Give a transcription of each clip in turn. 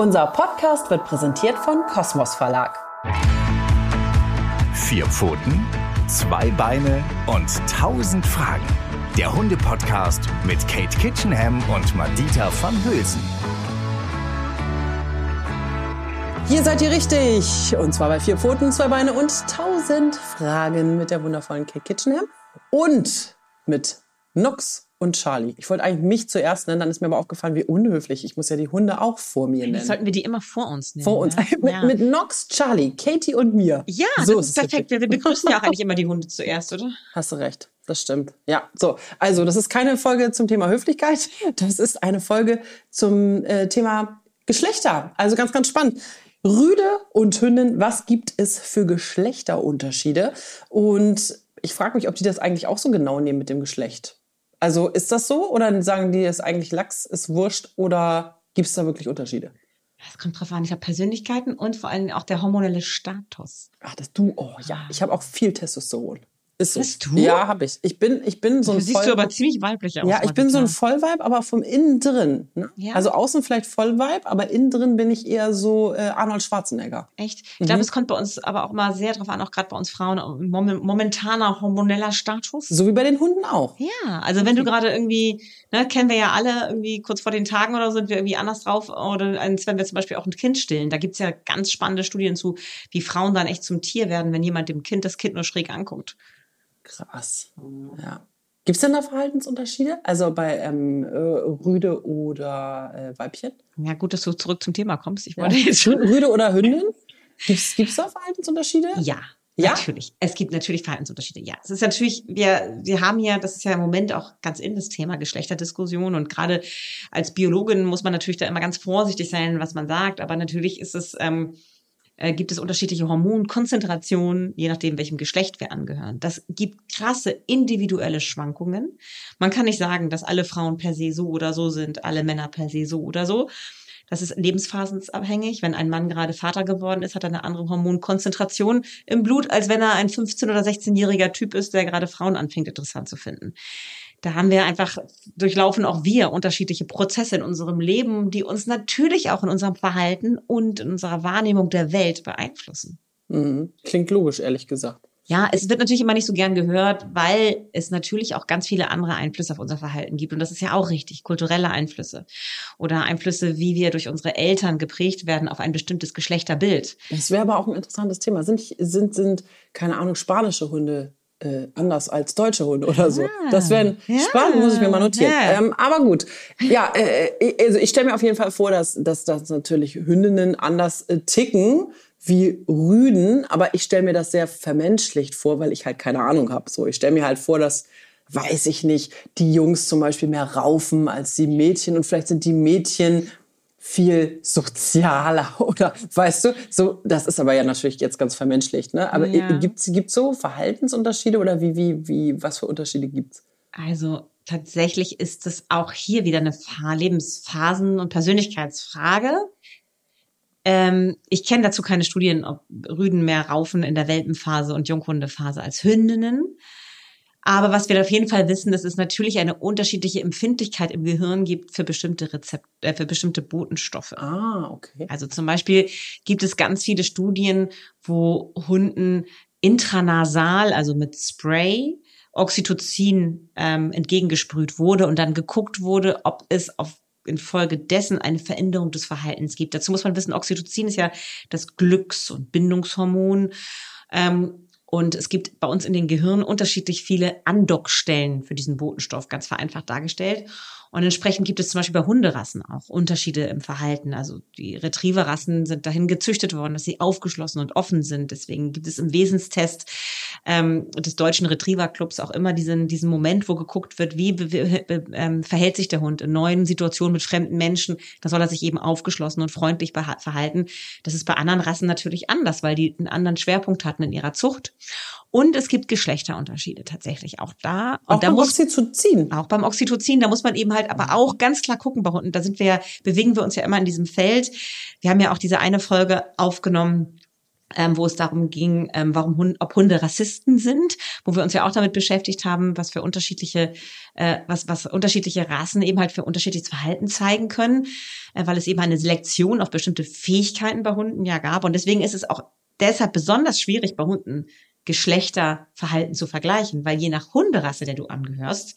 Unser Podcast wird präsentiert von Kosmos Verlag. Vier Pfoten, zwei Beine und tausend Fragen. Der Hunde-Podcast mit Kate Kitchenham und Madita van Hülsen. Hier seid ihr richtig. Und zwar bei Vier Pfoten, zwei Beine und tausend Fragen mit der wundervollen Kate Kitchenham und mit Nox und Charlie. Ich wollte eigentlich mich zuerst nennen, dann ist mir aber aufgefallen, wie unhöflich. Ich muss ja die Hunde auch vor mir nennen. sollten wir die immer vor uns nennen. Vor uns. Ja? mit, ja. mit Nox, Charlie, Katie und mir. Ja, so das ist perfekt. Wir, wir begrüßen ja auch eigentlich immer die Hunde zuerst, oder? Hast du recht. Das stimmt. Ja, so. Also, das ist keine Folge zum Thema Höflichkeit. Das ist eine Folge zum äh, Thema Geschlechter. Also ganz, ganz spannend. Rüde und Hündin, was gibt es für Geschlechterunterschiede? Und ich frage mich, ob die das eigentlich auch so genau nehmen mit dem Geschlecht. Also ist das so oder sagen die, es eigentlich Lachs ist wurscht oder gibt es da wirklich Unterschiede? Es kommt drauf an. Ich habe Persönlichkeiten und vor allem auch der hormonelle Status. Ach, das du, oh ja, ich habe auch viel Testosteron. Ist so. Hast du? Ja, habe ich. Ich bin, ich bin so ein Du siehst du aber ziemlich weiblich aus. Ja, ich bin so ein. Vollweib, aber vom innen drin. Ne? Ja. Also außen vielleicht Vollweib, aber innen drin bin ich eher so äh, Arnold Schwarzenegger. Echt? Ich Mhm. glaube, es kommt bei uns aber auch mal sehr drauf an, auch gerade bei uns Frauen, mom- momentaner hormoneller Status. So wie bei den Hunden auch. Ja, also wenn du gerade irgendwie, ne, kennen wir ja alle, irgendwie kurz vor den Tagen oder so sind wir irgendwie anders drauf. Oder als wenn wir zum Beispiel auch ein Kind stillen. Da gibt's ja ganz spannende Studien zu, wie Frauen dann echt zum Tier werden, wenn jemand dem Kind das Kind nur schräg anguckt. Krass. Ja. Gibt es denn da Verhaltensunterschiede? Also bei ähm, äh, Rüde oder äh, Weibchen? Ja, gut, dass du zurück zum Thema kommst. Ich Ja. wollte jetzt schon. Rüde oder Hündin? Gibt es da Verhaltensunterschiede? Ja. Ja? Natürlich. Es gibt natürlich Verhaltensunterschiede. Ja. Es ist natürlich, wir, wir haben ja, das ist ja im Moment auch ganz in das Thema Geschlechterdiskussion und gerade als Biologin muss man natürlich da immer ganz vorsichtig sein, was man sagt. Aber natürlich ist es, ähm, äh, gibt es unterschiedliche Hormonkonzentrationen, je nachdem, welchem Geschlecht wir angehören. Das gibt krasse individuelle Schwankungen. Man kann nicht sagen, dass alle Frauen per se so oder so sind, alle Männer per se so oder so. Das ist lebensphasenabhängig. Wenn ein Mann gerade Vater geworden ist, hat er eine andere Hormonkonzentration im Blut, als wenn er ein 15- oder 16-jähriger Typ ist, der gerade Frauen anfängt, interessant zu finden. Da haben wir einfach, durchlaufen auch wir unterschiedliche Prozesse in unserem Leben, die uns natürlich auch in unserem Verhalten und in unserer Wahrnehmung der Welt beeinflussen. Mhm. Klingt logisch, ehrlich gesagt. Ja, es wird natürlich immer nicht so gern gehört, weil es natürlich auch ganz viele andere Einflüsse auf unser Verhalten gibt. Und das ist ja auch richtig, kulturelle Einflüsse oder Einflüsse, wie wir durch unsere Eltern geprägt werden auf ein bestimmtes Geschlechterbild. Das wäre aber auch ein interessantes Thema. Sind, sind, sind keine Ahnung, spanische Hunde äh, anders als deutsche Hunde oder so? Das wäre ja, spannend, muss ich mir mal notieren. ja. Ähm, aber gut. Ja, äh, also ich stelle mir auf jeden Fall vor, dass, dass, dass natürlich Hündinnen anders äh, ticken wie Rüden, aber ich stelle mir das sehr vermenschlicht vor, weil ich halt keine Ahnung habe. So, ich stelle mir halt vor, dass weiß ich nicht, die Jungs zum Beispiel mehr raufen als die Mädchen und vielleicht sind die Mädchen viel sozialer oder weißt du, so das ist aber ja natürlich jetzt ganz vermenschlicht, ne? Aber Ja. gibt's gibt's so Verhaltensunterschiede oder wie wie wie was für Unterschiede gibt's? Also tatsächlich ist es auch hier wieder eine Lebensphasen- und Persönlichkeitsfrage. Ähm, ich kenne dazu keine Studien, ob Rüden mehr raufen in der Welpenphase und Junghundephase als Hündinnen. Aber was wir auf jeden Fall wissen, dass es natürlich eine unterschiedliche Empfindlichkeit im Gehirn gibt für bestimmte Rezept, äh, für bestimmte Botenstoffe. Ah, okay. Also zum Beispiel gibt es ganz viele Studien, wo Hunden intranasal, also mit Spray, Oxytocin ähm, entgegengesprüht wurde und dann geguckt wurde, ob es auf infolgedessen eine Veränderung des Verhaltens gibt. Dazu muss man wissen, Oxytocin ist ja das Glücks- und Bindungshormon. Ähm, und es gibt bei uns in den Gehirnen unterschiedlich viele Andockstellen für diesen Botenstoff, ganz vereinfacht dargestellt. Und entsprechend gibt es zum Beispiel bei Hunderassen auch Unterschiede im Verhalten. Also die Retrieverrassen sind dahin gezüchtet worden, dass sie aufgeschlossen und offen sind. Deswegen gibt es im Wesenstest ähm, des deutschen Retriever-Clubs auch immer diesen, diesen Moment, wo geguckt wird, wie ähm, verhält sich der Hund in neuen Situationen mit fremden Menschen. Da soll er sich eben aufgeschlossen und freundlich verhalten. Das ist bei anderen Rassen natürlich anders, weil die einen anderen Schwerpunkt hatten in ihrer Zucht. Und es gibt Geschlechterunterschiede tatsächlich auch da. Und Auch da beim muss Oxytocin. auch beim Oxytocin, da muss man eben halt aber auch ganz klar gucken bei Hunden. Da sind wir, ja- bewegen wir uns ja immer in diesem Feld. Wir haben ja auch diese eine Folge aufgenommen ähm, wo es darum ging, ähm, warum Hunde, ob Hunde Rassisten sind, wo wir uns ja auch damit beschäftigt haben, was für unterschiedliche, äh, was, was unterschiedliche Rassen eben halt für unterschiedliches Verhalten zeigen können, äh, weil es eben eine Selektion auf bestimmte Fähigkeiten bei Hunden ja gab. Und deswegen ist es auch deshalb besonders schwierig, bei Hunden Geschlechterverhalten zu vergleichen, weil je nach Hunderasse, der du angehörst,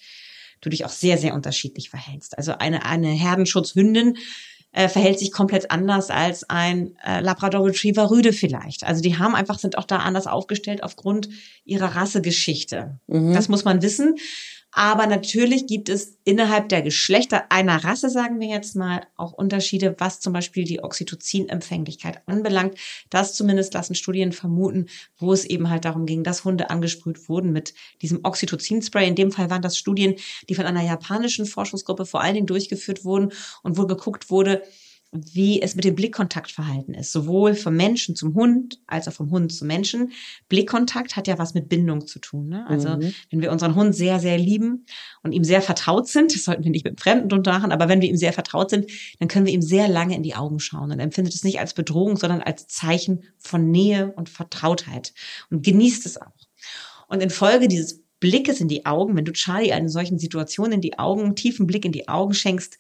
du dich auch sehr, sehr unterschiedlich verhältst. Also eine, eine Herdenschutzhündin äh, verhält sich komplett anders als ein äh, Labrador Retriever Rüde vielleicht. Also die haben einfach, sind auch da anders aufgestellt aufgrund ihrer Rassegeschichte. Mhm. Das muss man wissen. Aber natürlich gibt es innerhalb der Geschlechter einer Rasse, sagen wir jetzt mal, auch Unterschiede, was zum Beispiel die Oxytocin-Empfänglichkeit anbelangt. Das zumindest lassen Studien vermuten, wo es eben halt darum ging, dass Hunde angesprüht wurden mit diesem Oxytocin-Spray. In dem Fall waren das Studien, die von einer japanischen Forschungsgruppe vor allen Dingen durchgeführt wurden und wo geguckt wurde, wie es mit dem Blickkontaktverhalten ist, sowohl vom Menschen zum Hund als auch vom Hund zum Menschen. Blickkontakt hat ja was mit Bindung zu tun. Ne? Also mhm. wenn wir unseren Hund sehr, sehr lieben und ihm sehr vertraut sind, das sollten wir nicht mit Fremden Fremden machen, aber wenn wir ihm sehr vertraut sind, dann können wir ihm sehr lange in die Augen schauen und empfindet es nicht als Bedrohung, sondern als Zeichen von Nähe und Vertrautheit und genießt es auch. Und infolge dieses Blickes in die Augen, wenn du Charlie eine solchen Situation in die Augen, einen tiefen Blick in die Augen schenkst,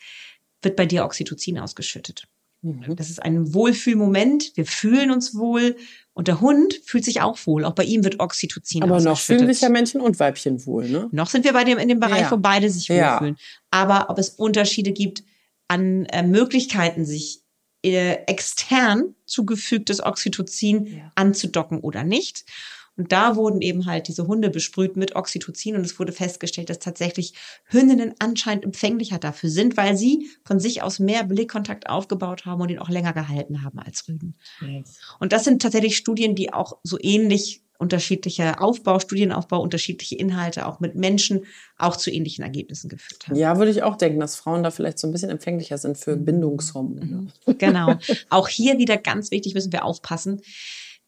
wird bei dir Oxytocin ausgeschüttet. Mhm. Das ist ein Wohlfühlmoment. Wir fühlen uns wohl und der Hund fühlt sich auch wohl. Auch bei ihm wird Oxytocin Aber noch fühlen sich ja Männchen und Weibchen wohl, ne? Noch sind wir bei dem in dem Bereich, ja. wo beide sich wohlfühlen. Ja. Aber ob es Unterschiede gibt an äh, Möglichkeiten, sich äh, extern zugefügtes Oxytocin ja. anzudocken oder nicht. Und da wurden eben halt diese Hunde besprüht mit Oxytocin und es wurde festgestellt, dass tatsächlich Hündinnen anscheinend empfänglicher dafür sind, weil sie von sich aus mehr Blickkontakt aufgebaut haben und ihn auch länger gehalten haben als Rüden. Yes. Und das sind tatsächlich Studien, die auch so ähnlich unterschiedlicher Aufbau, Studienaufbau, unterschiedliche Inhalte auch mit Menschen auch zu ähnlichen Ergebnissen geführt haben. Ja, würde ich auch denken, dass Frauen da vielleicht so ein bisschen empfänglicher sind für mhm. Bindungshormone. Mhm. Genau. Auch hier wieder ganz wichtig müssen wir aufpassen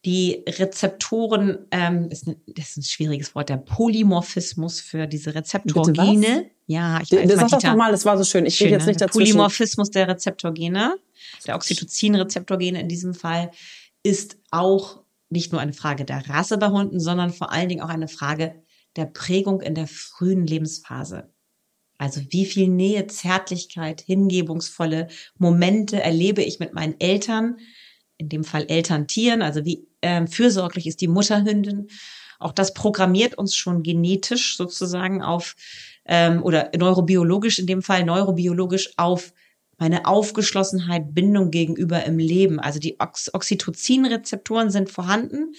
die Rezeptoren, ähm, ist ein, das ist ein schwieriges Wort, der Polymorphismus für diese Rezeptorgene. Ja, ich weiß, das sag doch mal, das war so schön. Ich schön, jetzt nicht dazu. Polymorphismus der Rezeptorgene, der Oxytocin-Rezeptorgene in diesem Fall, ist auch nicht nur eine Frage der Rasse bei Hunden, sondern vor allen Dingen auch eine Frage der Prägung in der frühen Lebensphase. Also wie viel Nähe, Zärtlichkeit, hingebungsvolle Momente erlebe ich mit meinen Eltern, in dem Fall Elterntieren, also wie äh, fürsorglich ist die Mutterhündin. Auch das programmiert uns schon genetisch sozusagen auf ähm, oder neurobiologisch in dem Fall neurobiologisch auf meine Aufgeschlossenheit, Bindung gegenüber im Leben. Also die Ox Oxytocin-Rezeptoren sind vorhanden,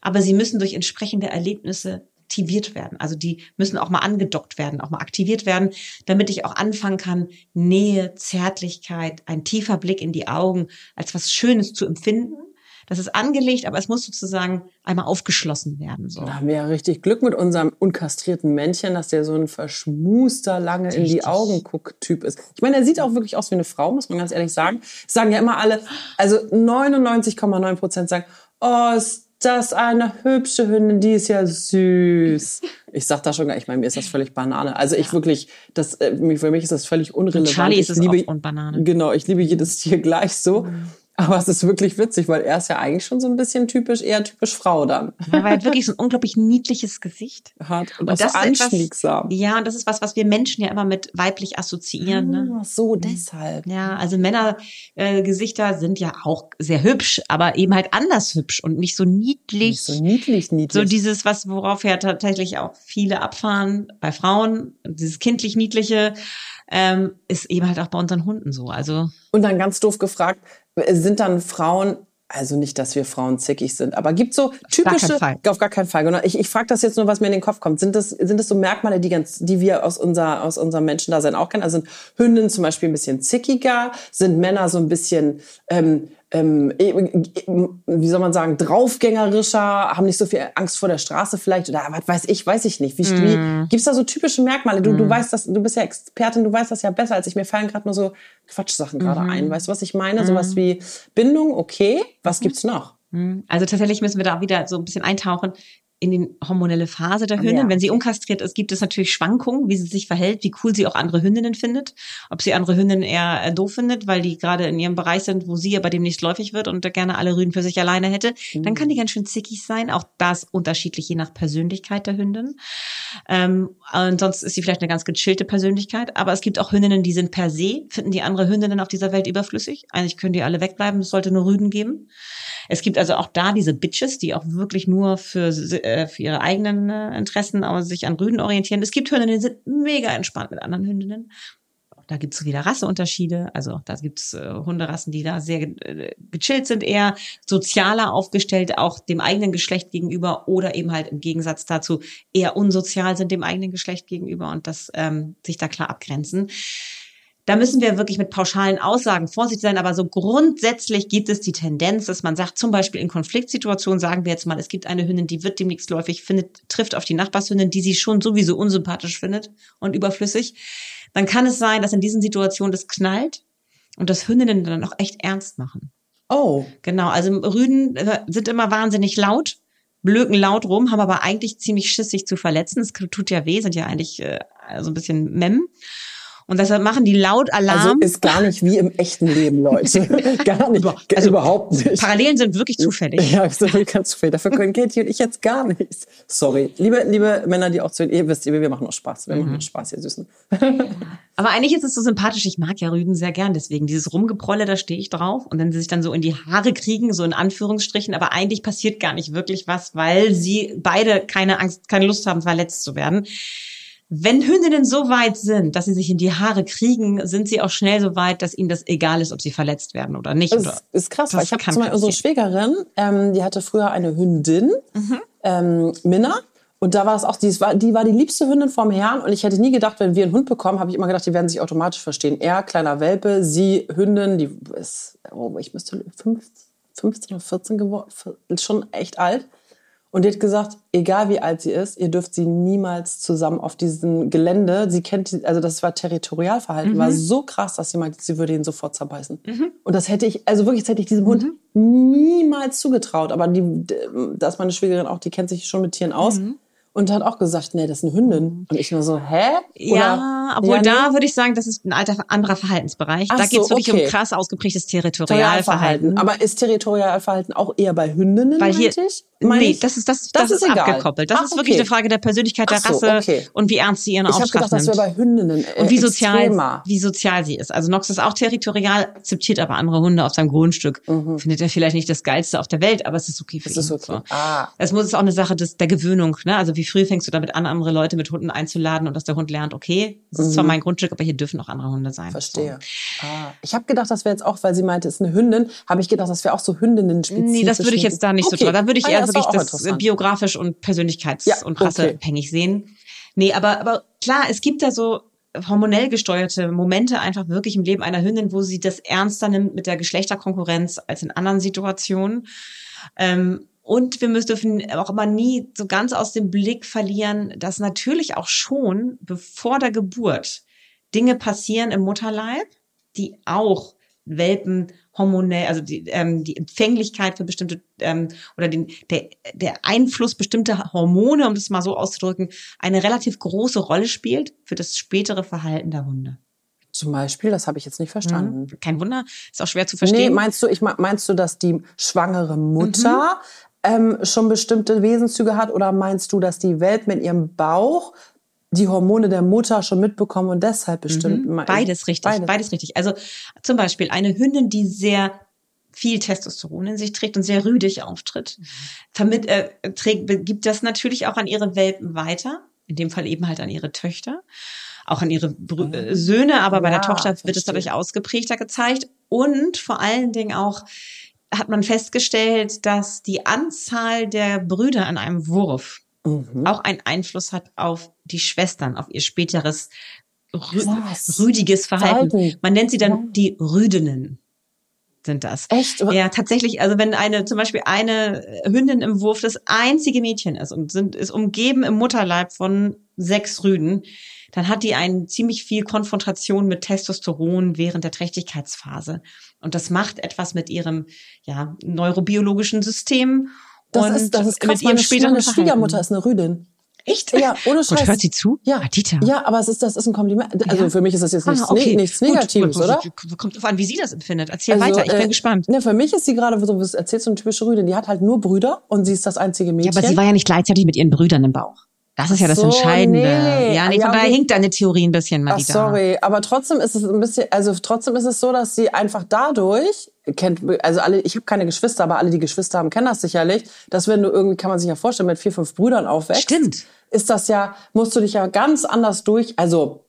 aber sie müssen durch entsprechende Erlebnisse aktiviert werden. Also die müssen auch mal angedockt werden, auch mal aktiviert werden, damit ich auch anfangen kann, Nähe, Zärtlichkeit, ein tiefer Blick in die Augen als was Schönes zu empfinden. Das ist angelegt, aber es muss sozusagen einmal aufgeschlossen werden. So. Da haben wir ja richtig Glück mit unserem unkastrierten Männchen, dass der so ein verschmuster, lange richtig. in die Augen guckt Typ ist. Ich meine, er sieht auch wirklich aus wie eine Frau, muss man ganz ehrlich sagen. Das sagen ja immer alle, also 99,9 Prozent sagen, oh, ist das eine hübsche Hündin, die ist ja süß. Ich sag da schon gar, ich meine, mir ist das völlig Banane. Also ich wirklich, das, äh, für mich ist das völlig unrelevant. Und Charlie ist es liebe, auch und Banane. Genau, ich liebe jedes Tier gleich so. Mhm. Aber es ist wirklich witzig, weil er ist ja eigentlich schon so ein bisschen typisch, eher typisch Frau dann. Ja, weil er wirklich so ein unglaublich niedliches Gesicht hat und, und das anschmiegsam. Etwas, ja, und das ist was, was wir Menschen ja immer mit weiblich assoziieren. Ne? Ah, so, deshalb. Ja, also Männergesichter äh, sind ja auch sehr hübsch, aber eben halt anders hübsch und nicht so niedlich. Nicht so niedlich, niedlich. So dieses, was worauf ja tatsächlich auch viele abfahren bei Frauen, dieses kindlich niedliche ähm, ist eben halt auch bei unseren Hunden so. Also und dann ganz doof gefragt, sind dann Frauen also nicht, dass wir Frauen zickig sind, aber gibt so typische, gar auf gar keinen Fall. Genau. Ich, ich frage das jetzt nur, was mir in den Kopf kommt. Sind das, sind das so Merkmale, die ganz, die wir aus unser, aus unserem Menschendasein auch kennen? Also sind Hündinnen zum Beispiel ein bisschen zickiger? Sind Männer so ein bisschen ähm, ähm, e, e, wie soll man sagen, draufgängerischer, haben nicht so viel Angst vor der Straße vielleicht oder was weiß ich, weiß ich nicht. Wie, mm. wie gibt's da so typische Merkmale? Du, mm. du weißt das, du bist ja Expertin, du weißt das ja besser als ich. Mir fallen gerade nur so Quatschsachen gerade mm. ein. Weißt du, was ich meine? Mm. Sowas wie Bindung, okay. Was mm. gibt's noch? Mm. Also tatsächlich müssen wir da wieder so ein bisschen eintauchen in die hormonelle Phase der Hündin. Ja, Wenn sie unkastriert ist, gibt es natürlich Schwankungen, wie sie sich verhält, wie cool sie auch andere Hündinnen findet. Ob sie andere Hündinnen eher äh, doof findet, weil die gerade in ihrem Bereich sind, wo sie aber demnächst läufig wird und gerne alle Rüden für sich alleine hätte. Dann kann die ganz schön zickig sein. Auch das unterschiedlich je nach Persönlichkeit der Hündin. Ähm, ansonsten ist sie vielleicht eine ganz gechillte Persönlichkeit. Aber es gibt auch Hündinnen, die sind per se, finden die andere Hündinnen auf dieser Welt überflüssig. Eigentlich können die alle wegbleiben. Es sollte nur Rüden geben. Es gibt also auch da diese Bitches, die auch wirklich nur für, äh, für ihre eigenen äh, Interessen aber sich an Rüden orientieren. Es gibt Hündinnen, die sind mega entspannt mit anderen Hündinnen. Da gibt es wieder Rasseunterschiede. Also da gibt es äh, Hunderassen, die da sehr äh, gechillt sind, eher sozialer aufgestellt, auch dem eigenen Geschlecht gegenüber oder eben halt im Gegensatz dazu eher unsozial sind dem eigenen Geschlecht gegenüber und das ähm, sich da klar abgrenzen. Da müssen wir wirklich mit pauschalen Aussagen vorsichtig sein, aber so grundsätzlich gibt es die Tendenz, dass man sagt, zum Beispiel in Konfliktsituationen sagen wir jetzt mal, es gibt eine Hündin, die wird demnächst läufig, findet, trifft auf die Nachbarshündin, die sie schon sowieso unsympathisch findet und überflüssig. Dann kann es sein, dass in diesen Situationen das knallt und das Hündinnen dann auch echt ernst machen. Oh. Genau, also Rüden äh, sind immer wahnsinnig laut, blöken laut rum, haben aber eigentlich ziemlich Schiss, sich zu verletzen. Es tut ja weh, sind ja eigentlich äh, so ein bisschen Mem. Und deshalb machen die laut Alarm. Also ist gar nicht wie im echten Leben, Leute. gar nicht. Also überhaupt nicht. Parallelen sind wirklich zufällig. Ja, ist wirklich ganz zufällig. Dafür können Katie und ich jetzt gar nichts. Sorry. Liebe, liebe Männer, die auch zu ihr wisst, ihr, wir machen auch Spaß. Wir machen auch Spaß, ihr Süßen. Aber eigentlich ist es so sympathisch. Ich mag ja Rüden sehr gern. Deswegen dieses Rumgeprolle, da stehe ich drauf. Und wenn sie sich dann so in die Haare kriegen, so in Anführungsstrichen. Aber eigentlich passiert gar nicht wirklich was, weil sie beide keine Angst, keine Lust haben, verletzt zu werden. Wenn Hündinnen so weit sind, dass sie sich in die Haare kriegen, sind sie auch schnell so weit, dass ihnen das egal ist, ob sie verletzt werden oder nicht. Das oder? ist, krass, Das weil ich habe zum Beispiel unsere Schwägerin, ähm, die hatte früher eine Hündin, Mhm. ähm, Minna. Und da war es auch, die war, die war die liebste Hündin vom Herrn. Und ich hätte nie gedacht, wenn wir einen Hund bekommen, habe ich immer gedacht, die werden sich automatisch verstehen. Er, kleiner Welpe, sie, Hündin, die ist, oh, ich müsste 15, 15 oder 14 geworden, schon echt alt. Und die hat gesagt, egal wie alt sie ist, ihr dürft sie niemals zusammen auf diesem Gelände. Sie kennt, also das war Territorialverhalten, war so krass, dass sie meinte, sie würde ihn sofort zerbeißen. Und das hätte ich, also wirklich, das hätte ich diesem Hund niemals zugetraut. Aber die, da ist meine Schwägerin auch, die kennt sich schon mit Tieren aus. Und hat auch gesagt, nee, das ist eine Hündin. Und ich nur so, hä? Ja, obwohl Ja, da nee. würde ich sagen, das ist ein alter, anderer Verhaltensbereich. Ach da geht es so, wirklich okay. um krass ausgeprägtes Territorialverhalten. Aber ist Territorialverhalten auch eher bei Hündinnen, Weil hier, ich? Meine nee, das ist, das, Das das, ist ist, abgekoppelt. Das Ach, ist wirklich okay. eine Frage der Persönlichkeit der so, Rasse okay. und wie ernst sie ihren Ich habe Auftrag gedacht, das nimmt. bei Hündinnen äh, Und wie sozial, extremer. wie sozial sie ist. Also Nox ist auch territorial, akzeptiert aber andere Hunde auf seinem Grundstück. Findet er vielleicht nicht das Geilste auf der Welt, aber es ist okay für Mhm. Das ihn. ist okay. So. Ah. Es muss ist auch eine Sache des, der Gewöhnung. Ne? Also wie früh fängst du damit an, andere Leute mit Hunden einzuladen und dass der Hund lernt, okay, es ist zwar mein Grundstück, aber hier dürfen auch andere Hunde sein. Mhm. Verstehe. Ah. Ich habe gedacht, das wäre jetzt auch, weil sie meinte, es ist eine Hündin, habe ich gedacht, das wäre auch so Hündinnen spezifisch. Nee, das würde ich jetzt da nicht so Okay. drauf. Da würde ich Ah ja, eher ist wirklich das biografisch und persönlichkeits- Ja, und okay. rasseabhängig sehen. Nee, aber, aber klar, es gibt da so hormonell gesteuerte Momente einfach wirklich im Leben einer Hündin, wo sie das ernster nimmt mit der Geschlechterkonkurrenz als in anderen Situationen. Ähm, und wir müssen dürfen auch immer nie so ganz aus dem Blick verlieren, dass natürlich auch schon bevor der Geburt Dinge passieren im Mutterleib, die auch Welpen hormonell, also die, ähm, die Empfänglichkeit für bestimmte ähm, oder den, der, der Einfluss bestimmter Hormone, um das mal so auszudrücken, eine relativ große Rolle spielt für das spätere Verhalten der Hunde. Zum Beispiel, das habe ich jetzt nicht verstanden. Kein Wunder, ist auch schwer zu Nee, verstehen. meinst du, ich me- meinst du, dass die schwangere Mutter Mhm. ähm, schon bestimmte Wesenszüge hat oder meinst du, dass die Welt mit ihrem Bauch die Hormone der Mutter schon mitbekommen und deshalb bestimmt? Mhm. Beides richtig, Beides. beides. richtig. Also zum Beispiel eine Hündin, die sehr viel Testosteron in sich trägt und sehr rüdig auftritt, vermit, äh, trägt, gibt das natürlich auch an ihre Welpen weiter. In dem Fall eben halt an ihre Töchter, auch an ihre Brü äh, Söhne, aber bei Ja, der Tochter wird es dadurch ausgeprägter gezeigt. Und vor allen Dingen auch hat man festgestellt, dass die Anzahl der Brüder an einem Wurf Mhm. auch einen Einfluss hat auf die Schwestern, auf ihr späteres rü Krass. rüdiges Verhalten. Verhalten. Man nennt sie dann die Rüdinnen. Sind das. Echt? Ja, tatsächlich, also wenn eine, zum Beispiel eine Hündin im Wurf das einzige Mädchen ist und sind, ist umgeben im Mutterleib von sechs Rüden, dann hat die einen ziemlich viel Konfrontation mit Testosteron während der Trächtigkeitsphase. Und das macht etwas mit ihrem, ja, neurobiologischen System Das und ist, das ist krass. mit ihrem Meine, späteren meine. Schwiegermutter ist eine Rüdin. Echt? Ja, ohne Scheiß. Gott, hört sie zu? Ja, Dieter. Ja, aber es ist, das ist ein Kompliment. Also Ja? für mich ist das jetzt nichts, Ah, okay. nichts Negatives, gut, oder? Kommt drauf an, wie sie das empfindet. Erzähl Also, weiter, ich bin äh, gespannt. Ne, für mich ist sie gerade so, erzählst du, eine typische Rüdin. Die hat halt nur Brüder und sie ist das einzige Ja, Mädchen. aber sie war ja nicht gleichzeitig mit ihren Brüdern im Bauch. Das ist ja das so, Entscheidende. nee. Ja, nee, Ja, von daher wie- hinkt deine Theorie ein bisschen, Ach, Madita. sorry, aber trotzdem ist es ein bisschen, also trotzdem ist es so, dass sie einfach dadurch kennt, also alle, ich habe keine Geschwister, aber alle, die Geschwister haben, kennen das sicherlich, dass wenn du irgendwie, kann man sich ja vorstellen, mit vier, fünf Brüdern aufwächst, Stimmt. ist das ja, musst du dich ja ganz anders durch, also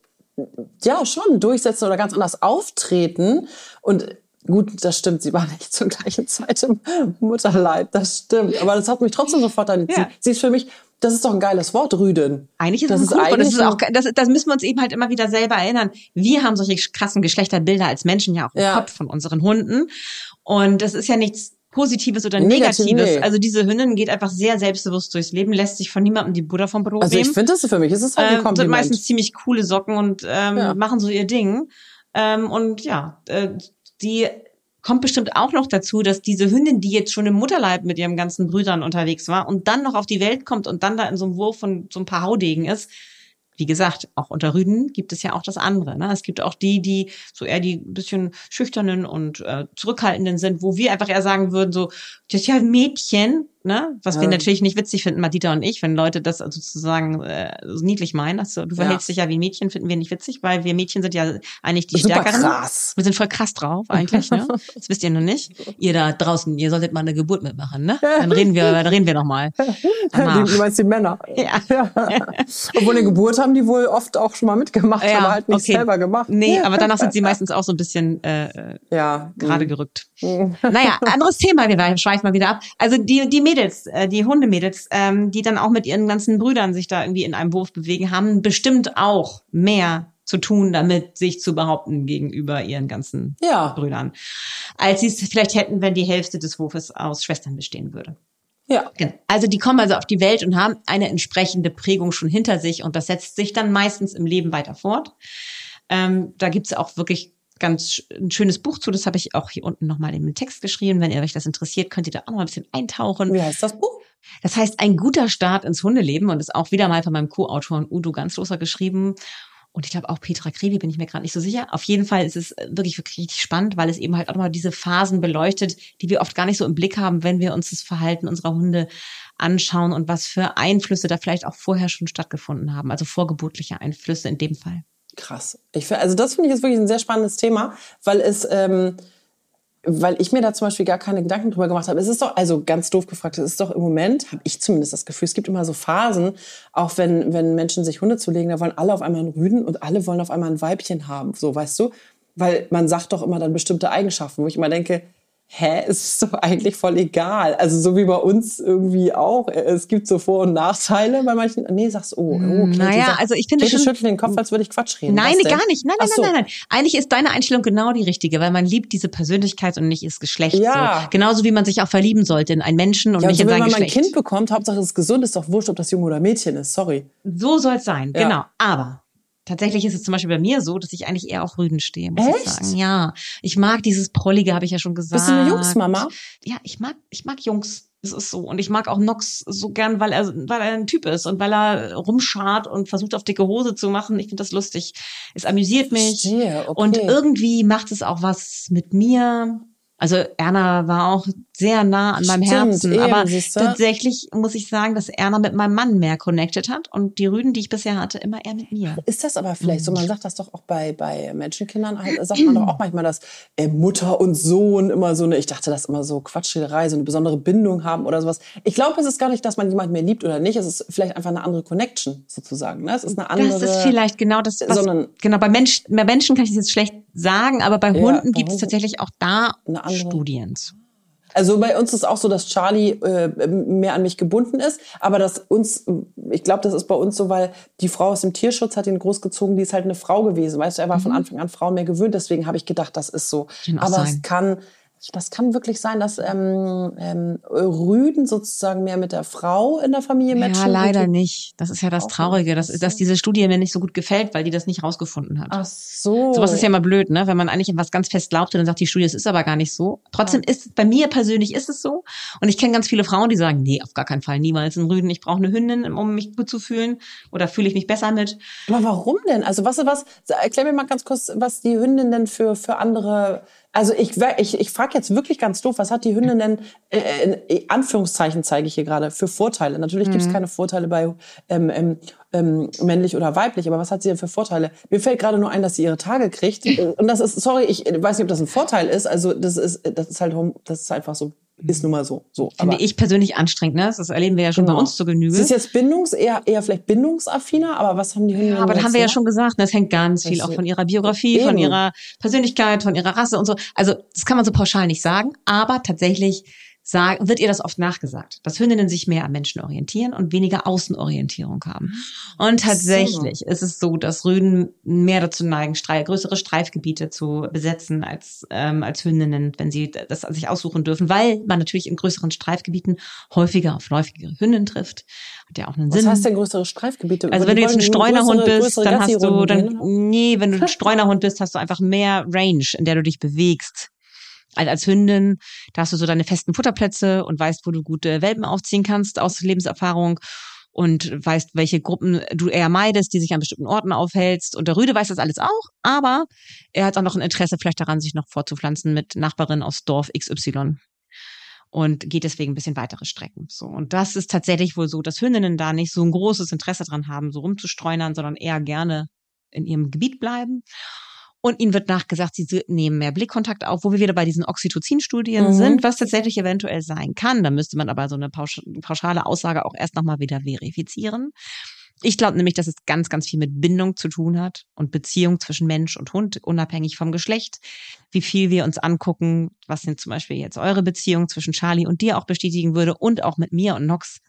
ja schon durchsetzen oder ganz anders auftreten und Gut, das stimmt. Sie war nicht zur gleichen Zeit im Mutterleib. Das stimmt. Aber das hat mich trotzdem sofort an. Ja. Sie, sie ist für mich, das ist doch ein geiles Wort, Rüden. Eigentlich ist das es ein Grund, und das eigentlich ist auch, das, das müssen wir uns eben halt immer wieder selber erinnern. Wir haben solche krassen Geschlechterbilder als Menschen ja auch im Ja. Kopf von unseren Hunden. Und das ist ja nichts Positives oder Negativ, Negatives. nee. Also diese Hündin geht einfach sehr selbstbewusst durchs Leben, lässt sich von niemandem die Butter vom Brot Also ich finde das für mich, ist es halt ein ähm, sind Kompliment. meistens ziemlich coole Socken und ähm, Ja. machen so ihr Ding. Ähm, und ja, äh, die kommt bestimmt auch noch dazu, dass diese Hündin, die jetzt schon im Mutterleib mit ihren ganzen Brüdern unterwegs war und dann noch auf die Welt kommt und dann da in so einem Wurf von so ein paar Haudegen ist, wie gesagt, auch unter Rüden gibt es ja auch das andere. Ne? Es gibt auch die, die so eher die bisschen schüchternen und äh, zurückhaltenden sind, wo wir einfach eher sagen würden, so, das ist ja ein Mädchen, ne? Was wir Ja. natürlich nicht witzig finden, Madita und ich, wenn Leute das sozusagen äh, so niedlich meinen. Also, du verhältst dich ja wie ein Mädchen, finden wir nicht witzig, weil wir Mädchen sind ja eigentlich die Super Stärkeren. krass. Wir sind voll krass drauf eigentlich, ne? Das wisst ihr noch nicht. Ihr da draußen, ihr solltet mal eine Geburt mitmachen, ne? Dann reden wir, dann reden wir noch mal. Die, du meinst die Männer. Ja. Obwohl eine Geburt haben die wohl oft auch schon mal mitgemacht, Ja, aber halt nicht okay. selber gemacht. Nee, aber danach sind sie meistens auch so ein bisschen äh, Ja. gerade gerückt. Naja, anderes Thema, wir schweifen mal wieder ab. Also die, die Mädels, äh, die Hundemädels, ähm, die dann auch mit ihren ganzen Brüdern sich da irgendwie in einem Wurf bewegen, haben bestimmt auch mehr zu tun, damit sich zu behaupten gegenüber ihren ganzen Ja. Brüdern, als sie es vielleicht hätten, wenn die Hälfte des Wurfes aus Schwestern bestehen würde. Ja. Genau. Also die kommen also auf die Welt und haben eine entsprechende Prägung schon hinter sich und das setzt sich dann meistens im Leben weiter fort. Ähm, da gibt's auch wirklich ganz ein schönes Buch zu, das habe ich auch hier unten nochmal in den Text geschrieben. Wenn ihr euch das interessiert, könnt ihr da auch noch ein bisschen eintauchen. Wie heißt das Buch? Das heißt, ein guter Start ins Hundeleben und ist auch wieder mal von meinem Co-Autoren Udo Ganzloser geschrieben. Und ich glaube auch Petra Krevi, bin ich mir gerade nicht so sicher. Auf jeden Fall ist es äh, wirklich, wirklich richtig spannend, weil es eben halt auch mal diese Phasen beleuchtet, die wir oft gar nicht so im Blick haben, wenn wir uns das Verhalten unserer Hunde anschauen und was für Einflüsse da vielleicht auch vorher schon stattgefunden haben. Also vorgeburtliche Einflüsse in dem Fall. Krass. Ich, also das finde ich jetzt wirklich ein sehr spannendes Thema, weil es, ähm, weil ich mir da zum Beispiel gar keine Gedanken drüber gemacht habe. Es ist doch, also ganz doof gefragt, es ist doch im Moment, habe ich zumindest das Gefühl, es gibt immer so Phasen, auch wenn, wenn Menschen sich Hunde zulegen, da wollen alle auf einmal einen Rüden und alle wollen auf einmal ein Weibchen haben, so, weißt du? Weil man sagt doch immer dann bestimmte Eigenschaften, wo ich immer denke, hä, es ist doch eigentlich voll egal. Also so wie bei uns irgendwie auch. Es gibt so Vor- und Nachteile bei manchen. Nee, sagst oh, oh Katie Naja, sagt- also ich finde Katie schon- schüttelt den Kopf, als würde ich Quatsch reden. Nein, Was denn? gar nicht. Nein, nein, so. nein, nein, nein. Eigentlich ist deine Einstellung genau die richtige, weil man liebt diese Persönlichkeit und nicht das Geschlecht. Ja. So. Genauso wie man sich auch verlieben sollte in einen Menschen und Ja, nicht also in wenn sein man mal ein Geschlecht. Kind bekommt, Hauptsache es ist gesund, ist doch wurscht, ob das Junge oder Mädchen ist. Sorry. So soll es sein, Ja. genau. Aber tatsächlich ist es zum Beispiel bei mir so, dass ich eigentlich eher auf Rüden stehe, muss ich Echt? sagen. Ja, ich mag dieses Prollige, habe ich ja schon gesagt. Bist du eine Jungsmama? Ja, ich mag, ich mag Jungs. Es ist so. Und ich mag auch Nox so gern, weil er, weil er ein Typ ist und weil er rumschart und versucht, auf dicke Hose zu machen. Ich finde das lustig. Es amüsiert mich. Verstehe, okay. Und irgendwie macht es auch was mit mir. Also Erna war auch sehr nah an meinem Stimmt, Herzen. eben, aber tatsächlich muss ich sagen, dass Erna mit meinem Mann mehr connected hat und die Rüden, die ich bisher hatte, immer eher mit mir. Ist das aber vielleicht so, Mhm. man sagt das doch auch bei, bei Menschenkindern, halt, sagt man doch auch manchmal, dass äh, Mutter und Sohn immer so eine, ich dachte das immer so Quatschrederei, so eine besondere Bindung haben oder sowas. Ich glaube, es ist gar nicht, dass man jemanden mehr liebt oder nicht, es ist vielleicht einfach eine andere Connection sozusagen. Ne? Es ist eine andere... Das ist vielleicht genau das, was, sondern- genau, bei Mensch, bei Menschen kann ich das jetzt schlecht sagen, aber bei Ja, Hunden gibt es tatsächlich auch da Studien zu. Also bei uns ist auch so, dass Charlie äh, mehr an mich gebunden ist, aber dass uns, ich glaube, das ist bei uns so, weil die Frau aus dem Tierschutz hat ihn großgezogen, die ist halt eine Frau gewesen, weißt du, er war von Anfang an Frauen mehr gewöhnt, deswegen habe ich gedacht, das ist so. Aber sein. es kann das kann wirklich sein, dass ähm, ähm, Rüden sozusagen mehr mit der Frau in der Familie matchen. Ja, leider nicht. Das ist ja das Traurige, dass, dass diese Studie mir nicht so gut gefällt, weil die das nicht rausgefunden hat. Ach so. Sowas ist ja immer blöd, ne? Wenn man eigentlich etwas ganz fest glaubt und dann sagt die Studie, es ist aber gar nicht so. Trotzdem ja. ist bei mir persönlich ist es so. Und ich kenne ganz viele Frauen, die sagen, nee, auf gar keinen Fall, niemals ein Rüden. Ich brauche eine Hündin, um mich gut zu fühlen. Oder fühle ich mich besser mit. Aber warum denn? Also was, was, erklär mir mal ganz kurz, was die Hündin denn für, für andere also ich, ich, ich frage jetzt wirklich ganz doof, was hat die Hündin denn, äh, in Anführungszeichen zeige ich hier gerade, für Vorteile? Natürlich mhm. gibt es keine Vorteile bei ähm, ähm, ähm, männlich oder weiblich, aber was hat sie denn für Vorteile? Mir fällt gerade nur ein, dass sie ihre Tage kriegt. Und das ist, sorry, ich weiß nicht, ob das ein Vorteil ist. Also das ist, das ist halt, das ist einfach so ist nun mal so. so. Finde ich persönlich anstrengend, ne? Das erleben wir ja schon genau. bei uns zu Genüge. Sie ist jetzt bindungs, eher, eher vielleicht bindungsaffiner, aber was haben die Hunde? Ja, aber da haben wir ja schon gesagt, ne? das hängt ganz viel auch von ihrer Biografie, Eben. von ihrer Persönlichkeit, von ihrer Rasse und so. Also, das kann man so pauschal nicht sagen, aber tatsächlich sagen, wird ihr das oft nachgesagt, dass Hündinnen sich mehr am Menschen orientieren und weniger Außenorientierung haben. Und tatsächlich so. ist es so, dass Rüden mehr dazu neigen, Streif, größere Streifgebiete zu besetzen als, ähm, als Hündinnen, wenn sie das sich aussuchen dürfen, weil man natürlich in größeren Streifgebieten häufiger auf läufigere Hündinnen trifft. Hat ja auch einen Was Sinn. Was heißt denn größere Streifgebiete? Also wenn du jetzt ein Streunerhund bist, dann hast du, dann, nee, wenn du ein Streunerhund bist, hast du einfach mehr Range, in der du dich bewegst als, als Hündin, da hast du so deine festen Futterplätze und weißt, wo du gute Welpen aufziehen kannst aus Lebenserfahrung und weißt, welche Gruppen du eher meidest, die sich an bestimmten Orten aufhältst. Und der Rüde weiß das alles auch, aber er hat auch noch ein Interesse vielleicht daran, sich noch fortzupflanzen mit Nachbarinnen aus Dorf XY und geht deswegen ein bisschen weitere Strecken. So und das ist tatsächlich wohl so, dass Hündinnen da nicht so ein großes Interesse dran haben, so rumzustreunern, sondern eher gerne in ihrem Gebiet bleiben. Und ihnen wird nachgesagt, sie nehmen mehr Blickkontakt auf, wo wir wieder bei diesen Oxytocin-Studien mhm. sind, was tatsächlich eventuell sein kann. Da müsste man aber so eine pauschale Aussage auch erst nochmal wieder verifizieren. Ich glaube nämlich, dass es ganz, ganz viel mit Bindung zu tun hat und Beziehung zwischen Mensch und Hund, unabhängig vom Geschlecht. Wie viel wir uns angucken, was sind zum Beispiel jetzt eure Beziehung zwischen Charlie und dir auch bestätigen würde und auch mit mir und Nox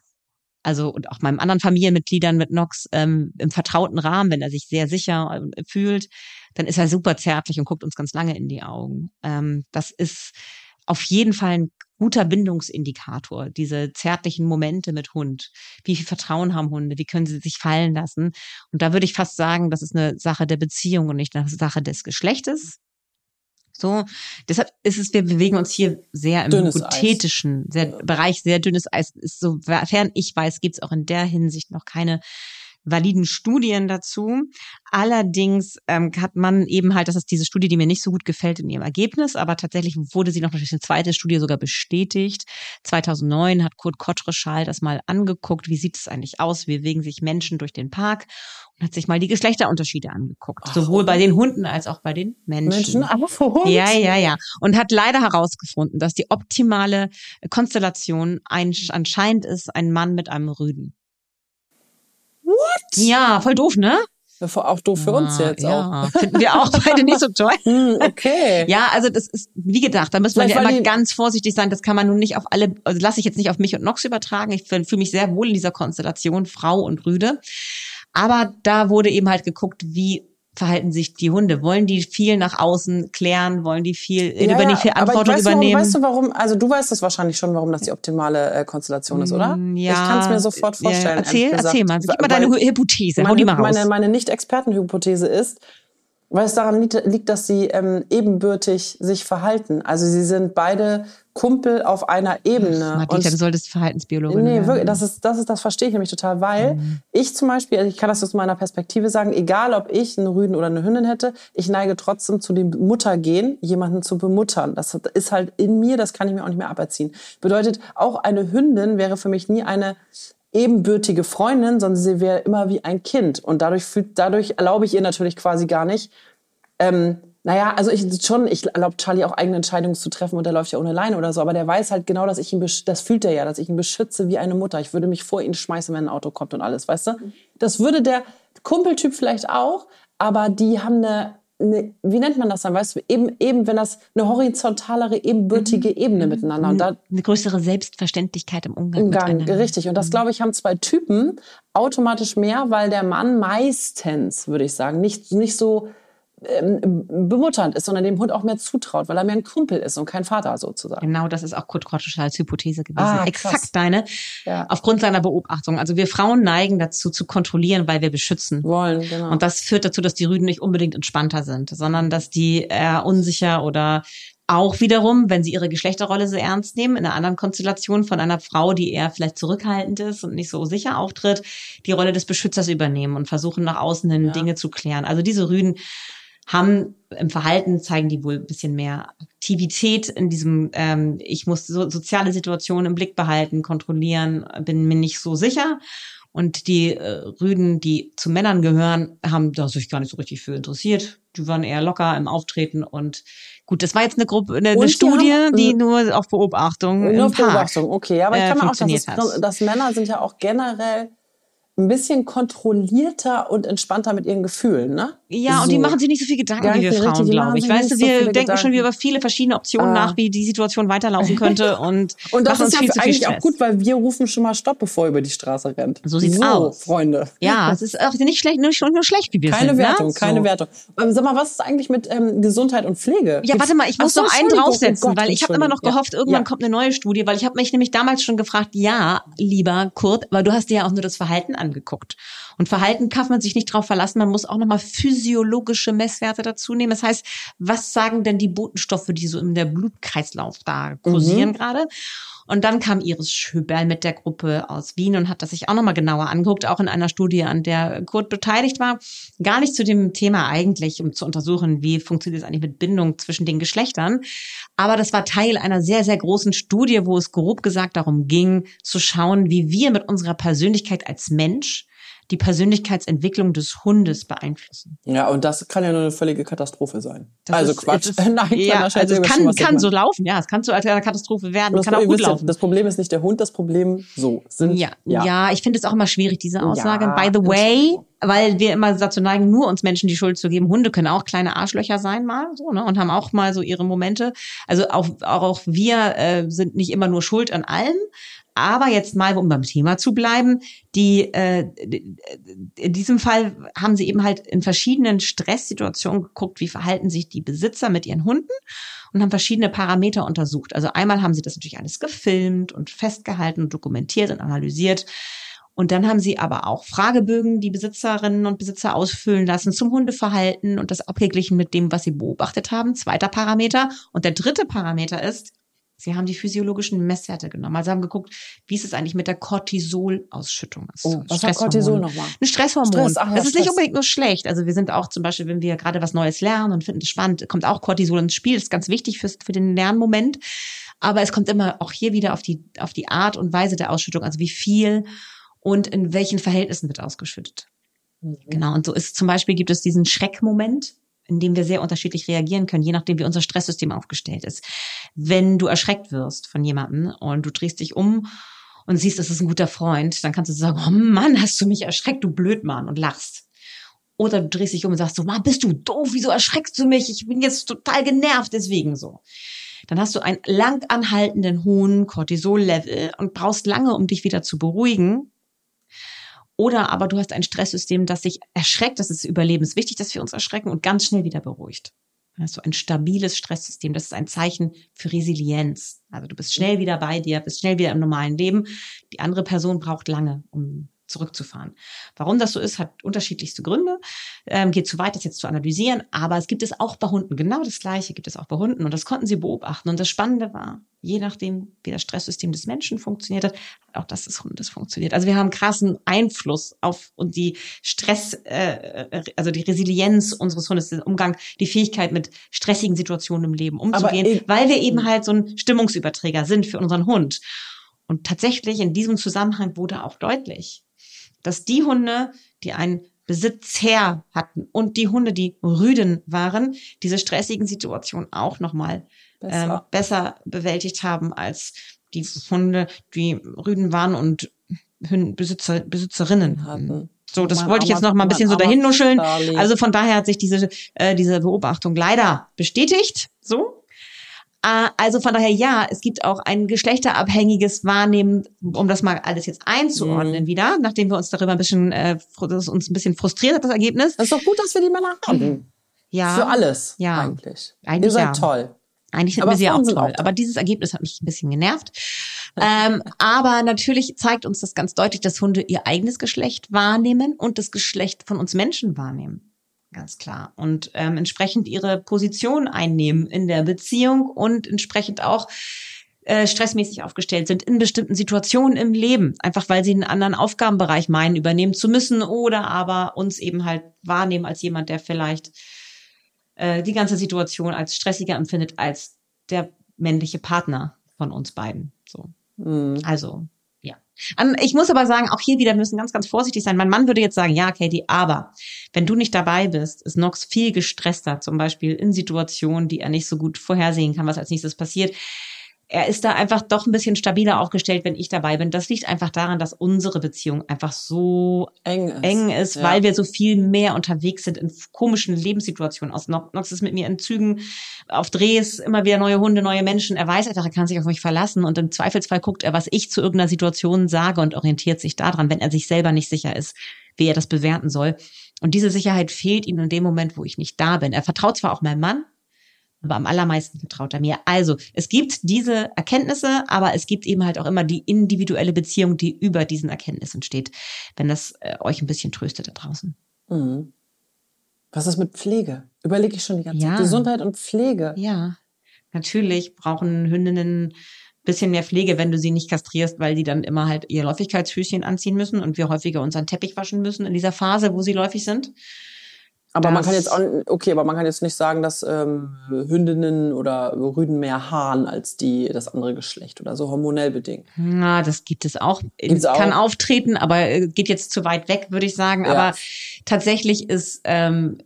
also und auch meinem anderen Familienmitgliedern mit Nox ähm, im vertrauten Rahmen, wenn er sich sehr sicher äh, fühlt, dann ist er super zärtlich und guckt uns ganz lange in die Augen. Ähm, das ist auf jeden Fall ein guter Bindungsindikator, diese zärtlichen Momente mit Hund. Wie viel Vertrauen haben Hunde? Wie können sie sich fallen lassen? Und da würde ich fast sagen, das ist eine Sache der Beziehung und nicht eine Sache des Geschlechtes. So, deshalb ist es, wir bewegen uns hier sehr im dünnes hypothetischen sehr, Bereich, sehr dünnes Eis. Ist, sofern ich weiß, gibt es auch in der Hinsicht noch keine validen Studien dazu. Allerdings ähm, hat man eben halt, das ist diese Studie, die mir nicht so gut gefällt in ihrem Ergebnis, aber tatsächlich wurde sie noch durch eine zweite Studie sogar bestätigt. 2009 hat Kurt Kottreschall das mal angeguckt. Wie sieht es eigentlich aus? Wie bewegen sich Menschen durch den Park? Und hat sich mal die Geschlechterunterschiede angeguckt. Ach, sowohl bei den Hunden als auch bei den Menschen. Menschen, aber für Hund? Ja, ja, ja. Und hat leider herausgefunden, dass die optimale Konstellation ein, anscheinend ist ein Mann mit einem Rüden. What? Ja, voll doof, ne? Auch doof für uns jetzt ja, auch. Finden wir auch beide nicht so toll. Hm, okay. Ja, also das ist wie gedacht, da muss man ja immer ganz vorsichtig sein. Das kann man nun nicht auf alle, also lasse ich jetzt nicht auf mich und Nox übertragen. Ich fühle mich sehr wohl in dieser Konstellation, Frau und Rüde. Aber da wurde eben halt geguckt, wie verhalten sich die Hunde? Wollen die viel nach außen klären? Wollen die viel, ja, über die viel Verantwortung weißt übernehmen? Warum, weißt du warum? Also du weißt es wahrscheinlich schon, warum das die optimale äh, Konstellation ist, oder? Mm, ja. Ich kann es mir sofort vorstellen. Ja, erzähl, erzähl mal. Gib mal deine Hypothese. Meine, Hau die mal raus. Meine, meine Nicht-Expertenhypothese ist, weil es daran liegt, dass sie ähm, ebenbürtig sich verhalten. Also sie sind beide Kumpel auf einer Ebene. Ach, Martita, du solltest Verhaltensbiologin Nee, werden. wirklich, das ist, das ist, das verstehe ich nämlich total, weil mhm. ich zum Beispiel, also ich kann das aus meiner Perspektive sagen, egal ob ich einen Rüden oder eine Hündin hätte, ich neige trotzdem zu dem Muttergehen, jemanden zu bemuttern. Das ist halt in mir, das kann ich mir auch nicht mehr aberziehen. Bedeutet, auch eine Hündin wäre für mich nie eine ebenbürtige Freundin, sondern sie wäre immer wie ein Kind. Und dadurch fühlt, dadurch erlaube ich ihr natürlich quasi gar nicht, ähm, naja, also ich schon, ich erlaube Charlie auch eigene Entscheidungen zu treffen und der läuft ja ohne Leine oder so, aber der weiß halt genau, dass ich ihn, das fühlt er ja, dass ich ihn beschütze wie eine Mutter. Ich würde mich vor ihn schmeißen, wenn ein Auto kommt und alles, weißt du? Das würde der Kumpeltyp vielleicht auch, aber die haben eine, eine wie nennt man das dann, weißt du, eben, eben, wenn das eine horizontalere, ebenbürtige mhm. Ebene miteinander. Und da, eine größere Selbstverständlichkeit im Umgang. Umgang, richtig. Und das, mhm. glaube ich, haben zwei Typen automatisch mehr, weil der Mann meistens, würde ich sagen, nicht, nicht so bemutternd ist, sondern dem Hund auch mehr zutraut, weil er mehr ein Kumpel ist und kein Vater sozusagen. Genau, das ist auch Kurt Krottschals Hypothese gewesen. Ah. Exakt deine. Ja. Aufgrund seiner Beobachtung. Also wir Frauen neigen dazu zu kontrollieren, weil wir beschützen. Wollen, genau. Und das führt dazu, dass die Rüden nicht unbedingt entspannter sind, sondern dass die eher unsicher oder auch wiederum, wenn sie ihre Geschlechterrolle so ernst nehmen, in einer anderen Konstellation von einer Frau, die eher vielleicht zurückhaltend ist und nicht so sicher auftritt, die Rolle des Beschützers übernehmen und versuchen nach außen hin Ja. Dinge zu klären. Also diese Rüden haben im Verhalten zeigen die wohl ein bisschen mehr Aktivität in diesem, ähm, ich muss so, soziale Situationen im Blick behalten, kontrollieren, bin mir nicht so sicher. Und die äh, Rüden, die zu Männern gehören, haben da sich gar nicht so richtig für interessiert. Die waren eher locker im Auftreten und gut, das war jetzt eine Gruppe, eine, eine die Studie, haben- die nur auf Beobachtung Nur auf. Beobachtung, okay. Aber ich äh, kann mir auch dass, hat. dass Männer sind ja auch generell ein bisschen kontrollierter und entspannter mit ihren Gefühlen, ne? Ja, und So. die machen sich nicht so viel Gedanken wie wir Frauen, glaube ich. Weißt du, so wir viele denken schon Gedanken. über viele verschiedene Optionen Ah. nach, wie die Situation weiterlaufen könnte und, Und das ist ja viel zu viel eigentlich auch gut, weil wir rufen schon mal Stopp, bevor er über die Straße rennt. So sieht's so, aus. Freunde. Ja, es ist auch nicht schlecht, nicht nur schlecht, wie wir Keine sind. Wertung, ne? keine so. Wertung. Ähm, sag mal, was ist eigentlich mit ähm, Gesundheit und Pflege? Ja, warte mal, ich muss so, noch einen draufsetzen, oh Gott, weil ich habe immer noch gehofft, Ja. irgendwann ja. kommt eine neue Studie, weil ich habe mich nämlich damals schon gefragt, ja, lieber Kurt, weil du hast dir ja auch nur das Verhalten angeguckt. Und Verhalten kann man sich nicht drauf verlassen, man muss auch nochmal physiologische Messwerte dazu nehmen. Das heißt, was sagen denn die Botenstoffe, die so in der Blutkreislauf da kursieren gerade? Und dann kam Iris Schöberl mit der Gruppe aus Wien und hat das sich auch nochmal genauer angeguckt, auch in einer Studie, an der Kurt beteiligt war. Gar nicht zu dem Thema eigentlich, um zu untersuchen, wie funktioniert es eigentlich mit Bindung zwischen den Geschlechtern. Aber das war Teil einer sehr, sehr großen Studie, wo es grob gesagt darum ging, zu schauen, wie wir mit unserer Persönlichkeit als Mensch die Persönlichkeitsentwicklung des Hundes beeinflussen. Ja, und das kann ja nur eine völlige Katastrophe sein. Das also ist- Quatsch. ist- Nein, ja, also es kann, schon, kann so laufen, ja, es kann zu einer Katastrophe werden, Das, kann auch gut ja, laufen. das Problem ist nicht der Hund, das Problem so sind. Ja, ja. ich finde es auch immer schwierig, diese Aussage. Ja, By the way, weil wir immer dazu neigen, nur uns Menschen die Schuld zu geben. Hunde können auch kleine Arschlöcher sein mal so, ne? Und haben auch mal so ihre Momente. Also auch, auch wir äh, sind nicht immer nur schuld an allem. Aber jetzt mal, um beim Thema zu bleiben, die äh, in diesem Fall haben sie eben halt in verschiedenen Stresssituationen geguckt, wie verhalten sich die Besitzer mit ihren Hunden und haben verschiedene Parameter untersucht. Also einmal haben sie das natürlich alles gefilmt und festgehalten und dokumentiert und analysiert. Und dann haben sie aber auch Fragebögen, die Besitzerinnen und Besitzer ausfüllen lassen zum Hundeverhalten und das abgeglichen mit dem, was sie beobachtet haben. Zweiter Parameter. Und der dritte Parameter ist, sie haben die physiologischen Messwerte genommen. Also haben geguckt, wie ist es eigentlich mit der Cortisolausschüttung? Oh, was hat. Cortisol nochmal? Ein Stresshormon. Stress, ach das ist nicht Stress. unbedingt nur schlecht. Also wir sind auch zum Beispiel, wenn wir gerade was Neues lernen und finden es spannend, kommt auch Cortisol ins Spiel. Das ist ganz wichtig fürs, für den Lernmoment. Aber es kommt immer auch hier wieder auf die, auf die Art und Weise der Ausschüttung, also wie viel und in welchen Verhältnissen wird ausgeschüttet. Mhm. Genau. Und so ist zum Beispiel gibt es diesen Schreckmoment, in dem wir sehr unterschiedlich reagieren können, je nachdem, wie unser Stresssystem aufgestellt ist. Wenn du erschreckt wirst von jemandem und du drehst dich um und siehst, das ist ein guter Freund, dann kannst du sagen, oh Mann, hast du mich erschreckt, du Blödmann, und lachst. Oder du drehst dich um und sagst so, Mann, bist du doof, wieso erschreckst du mich? Ich bin jetzt total genervt deswegen so. Dann hast du einen lang anhaltenden hohen Cortisol-Level und brauchst lange, um dich wieder zu beruhigen. Oder aber du hast ein Stresssystem, das sich erschreckt, das ist überlebenswichtig, dass wir uns erschrecken und ganz schnell wieder beruhigt. Du ein stabiles Stresssystem, das ist ein Zeichen für Resilienz. Also du bist schnell wieder bei dir, bist schnell wieder im normalen Leben. Die andere Person braucht lange, um zurückzufahren. Warum das so ist, hat unterschiedlichste Gründe. Ähm, geht zu weit, das jetzt zu analysieren. Aber es gibt es auch bei Hunden. Genau das Gleiche gibt es auch bei Hunden. Und das konnten sie beobachten. Und das Spannende war, je nachdem, wie das Stresssystem des Menschen funktioniert hat, auch das des Hundes funktioniert. Also wir haben krassen Einfluss auf und die Stress, äh, also die Resilienz unseres Hundes, den Umgang, die Fähigkeit mit stressigen Situationen im Leben umzugehen, weil wir eben halt so ein Stimmungsüberträger sind für unseren Hund. Und tatsächlich in diesem Zusammenhang wurde auch deutlich, dass die Hunde, die einen Besitzer hatten und die Hunde, die Rüden waren, diese stressigen Situationen auch nochmal Besser. ähm, besser bewältigt haben als die Hunde, die Rüden waren und Besitzer, Besitzerinnen hatten. Hatten. So, das Mein wollte ich jetzt noch mal ein bisschen so dahin nuscheln. Also von daher hat sich diese, äh, diese Beobachtung leider bestätigt. So. Äh, Also von daher ja, es gibt auch ein geschlechterabhängiges Wahrnehmen, um das mal alles jetzt einzuordnen Mhm. wieder, nachdem wir uns darüber ein bisschen, äh, das uns ein bisschen frustriert hat, das Ergebnis. Das ist doch gut, dass wir die Männer haben. Ja. Für alles Ja. eigentlich. Eigentlich Ihr seid ja. toll. Eigentlich sind wir sie auch toll. auch aber dieses Ergebnis hat mich ein bisschen genervt. ähm, aber natürlich zeigt uns das ganz deutlich, dass Hunde ihr eigenes Geschlecht wahrnehmen und das Geschlecht von uns Menschen wahrnehmen. Ganz klar. Und ähm, entsprechend ihre Position einnehmen in der Beziehung und entsprechend auch äh, stressmäßig aufgestellt sind in bestimmten Situationen im Leben, einfach weil sie einen anderen Aufgabenbereich meinen, übernehmen zu müssen oder aber uns eben halt wahrnehmen als jemand, der vielleicht äh, die ganze Situation als stressiger empfindet als der männliche Partner von uns beiden. So. Mhm. Also, ich muss aber sagen, auch hier wieder müssen ganz, ganz vorsichtig sein. Mein Mann würde jetzt sagen, ja, Katie, aber wenn du nicht dabei bist, ist Nox viel gestresster, zum Beispiel in Situationen, die er nicht so gut vorhersehen kann, was als nächstes passiert. Er ist da einfach doch ein bisschen stabiler aufgestellt, wenn ich dabei bin. Das liegt einfach daran, dass unsere Beziehung einfach so Eng ist. eng ist, Ja. weil wir so viel mehr unterwegs sind in komischen Lebenssituationen. Aus Nox ist mit mir in Zügen, auf Drehs, immer wieder neue Hunde, neue Menschen. Er weiß einfach, er kann sich auf mich verlassen und im Zweifelsfall guckt er, was ich zu irgendeiner Situation sage und orientiert sich daran, wenn er sich selber nicht sicher ist, wie er das bewerten soll. Und diese Sicherheit fehlt ihm in dem Moment, wo ich nicht da bin. Er vertraut zwar auch meinem Mann, aber am allermeisten vertraut er mir. Also, es gibt diese Erkenntnisse, aber es gibt eben halt auch immer die individuelle Beziehung, die über diesen Erkenntnissen steht, wenn das äh, euch ein bisschen tröstet da draußen. Mhm. Was ist mit Pflege? Überlege ich schon die ganze Ja. Zeit. Gesundheit und Pflege. Ja, natürlich brauchen Hündinnen ein bisschen mehr Pflege, wenn du sie nicht kastrierst, weil die dann immer halt ihr Läufigkeitsfüßchen anziehen müssen und wir häufiger unseren Teppich waschen müssen in dieser Phase, wo sie läufig sind. Aber man kann jetzt auch, okay, aber man kann jetzt nicht sagen, dass ähm, Hündinnen oder Rüden mehr haaren als die das andere Geschlecht oder so hormonell bedingt. Na, das gibt es auch. Gibt's auch. Kann auftreten, aber äh, geht jetzt zu weit weg, würde ich sagen. Ja. Aber tatsächlich ist, ähm,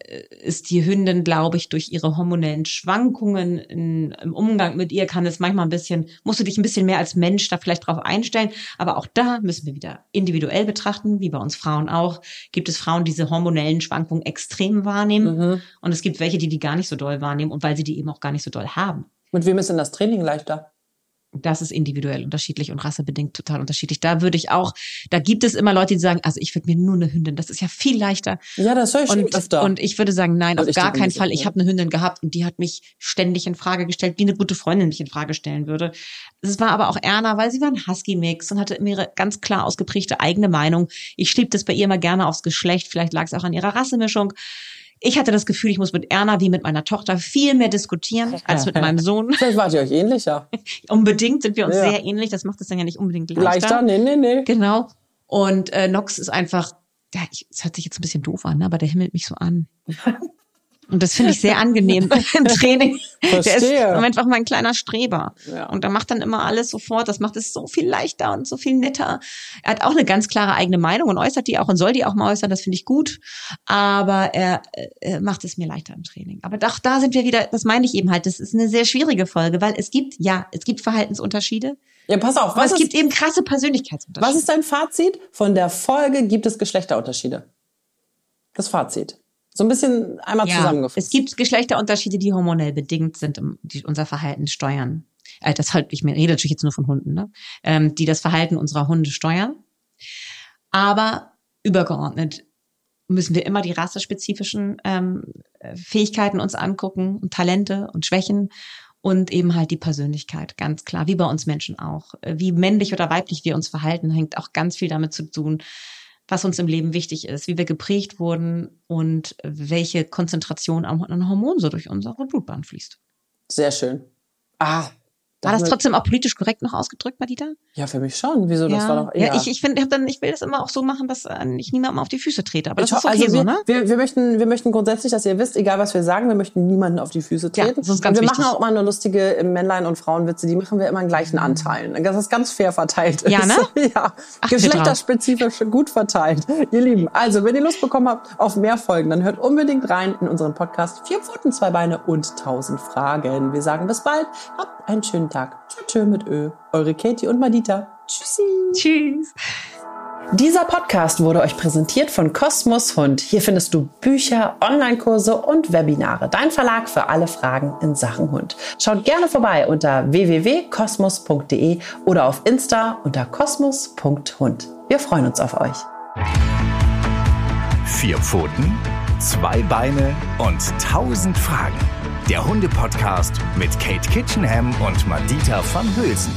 ist die Hündin, glaube ich, durch ihre hormonellen Schwankungen in, im Umgang mit ihr kann es manchmal ein bisschen, musst du dich ein bisschen mehr als Mensch da vielleicht drauf einstellen. Aber auch da müssen wir wieder individuell betrachten, wie bei uns Frauen auch. Gibt es Frauen, die diese hormonellen Schwankungen extrem wahrnehmen Mhm. und es gibt welche, die die gar nicht so doll wahrnehmen und weil sie die eben auch gar nicht so doll haben. Mit wem ist denn das Training leichter? Das ist individuell unterschiedlich und rassebedingt total unterschiedlich. Da würde ich auch, da gibt es immer Leute, die sagen, also ich würde mir nur eine Hündin, das ist ja viel leichter. Ja, das höre ich schon Und, öfter. und ich würde sagen, nein, Und auf gar keinen Fall. Ich habe eine Hündin gehabt und die hat mich ständig in Frage gestellt, wie eine gute Freundin mich in Frage stellen würde. Es war aber auch Erna, weil sie war ein Husky-Mix und hatte immer ihre ganz klar ausgeprägte eigene Meinung. Ich schrieb das bei ihr immer gerne aufs Geschlecht. Vielleicht lag es auch an ihrer Rassemischung. Ich hatte das Gefühl, ich muss mit Erna wie mit meiner Tochter viel mehr diskutieren als mit meinem Sohn. Vielleicht wart ihr euch ähnlicher. Unbedingt sind wir uns Ja. sehr ähnlich. Das macht es dann ja nicht unbedingt leichter. Leichter? Nee, nee, nee. Genau. Und äh, Nox ist einfach, ja, ich, es hört sich jetzt ein bisschen doof an, ne, aber der himmelt mich so an. Und das finde ich sehr angenehm im Training. Der ist Verstehe. einfach mein kleiner Streber. Ja. Und er macht dann immer alles sofort. Das macht es so viel leichter und so viel netter. Er hat auch eine ganz klare eigene Meinung und äußert die auch und soll die auch mal äußern. Das finde ich gut. Aber er, äh, er macht es mir leichter im Training. Aber doch, da sind wir wieder, das meine ich eben halt. Das ist eine sehr schwierige Folge, weil es gibt, ja, es gibt Verhaltensunterschiede. Ja, pass auf. Was es ist, gibt eben krasse Persönlichkeitsunterschiede. was ist dein Fazit? Von der Folge gibt es Geschlechterunterschiede. Das Fazit. So ein bisschen einmal zusammengefasst. Es gibt Geschlechterunterschiede, die hormonell bedingt sind, die unser Verhalten steuern. Äh, das halt, ich rede natürlich jetzt nur von Hunden, ne? ähm, die das Verhalten unserer Hunde steuern. Aber übergeordnet müssen wir immer die rassespezifischen ähm, äh, Fähigkeiten uns angucken und Talente und Schwächen und eben halt die Persönlichkeit, ganz klar, wie bei uns Menschen auch. Äh, Wie männlich oder weiblich wir uns verhalten, hängt auch ganz viel damit zu tun, was uns im Leben wichtig ist, wie wir geprägt wurden und welche Konzentration an Hormonen so durch unsere Blutbahn fließt. Sehr schön. Ah. War das trotzdem auch politisch korrekt noch ausgedrückt, Madita? Ja, für mich schon. Wieso? Das ja. war doch. ja, ich, ich finde, hab dann, ich will das immer auch so machen, dass äh, ich niemandem auf die Füße trete. Aber das Ich ist okay also so, wir, ne? Wir, wir, möchten, wir möchten grundsätzlich, dass ihr wisst, egal was wir sagen, wir möchten niemanden auf die Füße Ja, treten. das ist ganz und wir wichtig. machen auch immer nur lustige äh, Männlein- und Frauenwitze, die machen wir immer in gleichen Anteilen. Dass es ganz fair verteilt ist. Ja, ne? ja. Wir Geschlechterspezifisch gut verteilt. Ihr Lieben, also wenn ihr Lust bekommen habt auf mehr Folgen, dann hört unbedingt rein in unseren Podcast Vier Pfoten, zwei Beine und tausend Fragen. Wir sagen bis bald. Habt einen schönen Tag. Tschö, tschö mit Ö. Eure Katie und Madita. Tschüssi. Tschüss. Dieser Podcast wurde euch präsentiert von Kosmos Hund. Hier findest du Bücher, Online-Kurse und Webinare. Dein Verlag für alle Fragen in Sachen Hund. Schaut gerne vorbei unter www.kosmos.de oder auf Insta unter kosmos.hund. Wir freuen uns auf euch. Vier Pfoten, Zwei Beine und tausend Fragen. Der Hunde-Podcast mit Kate Kitchenham und Madita van Hülsen.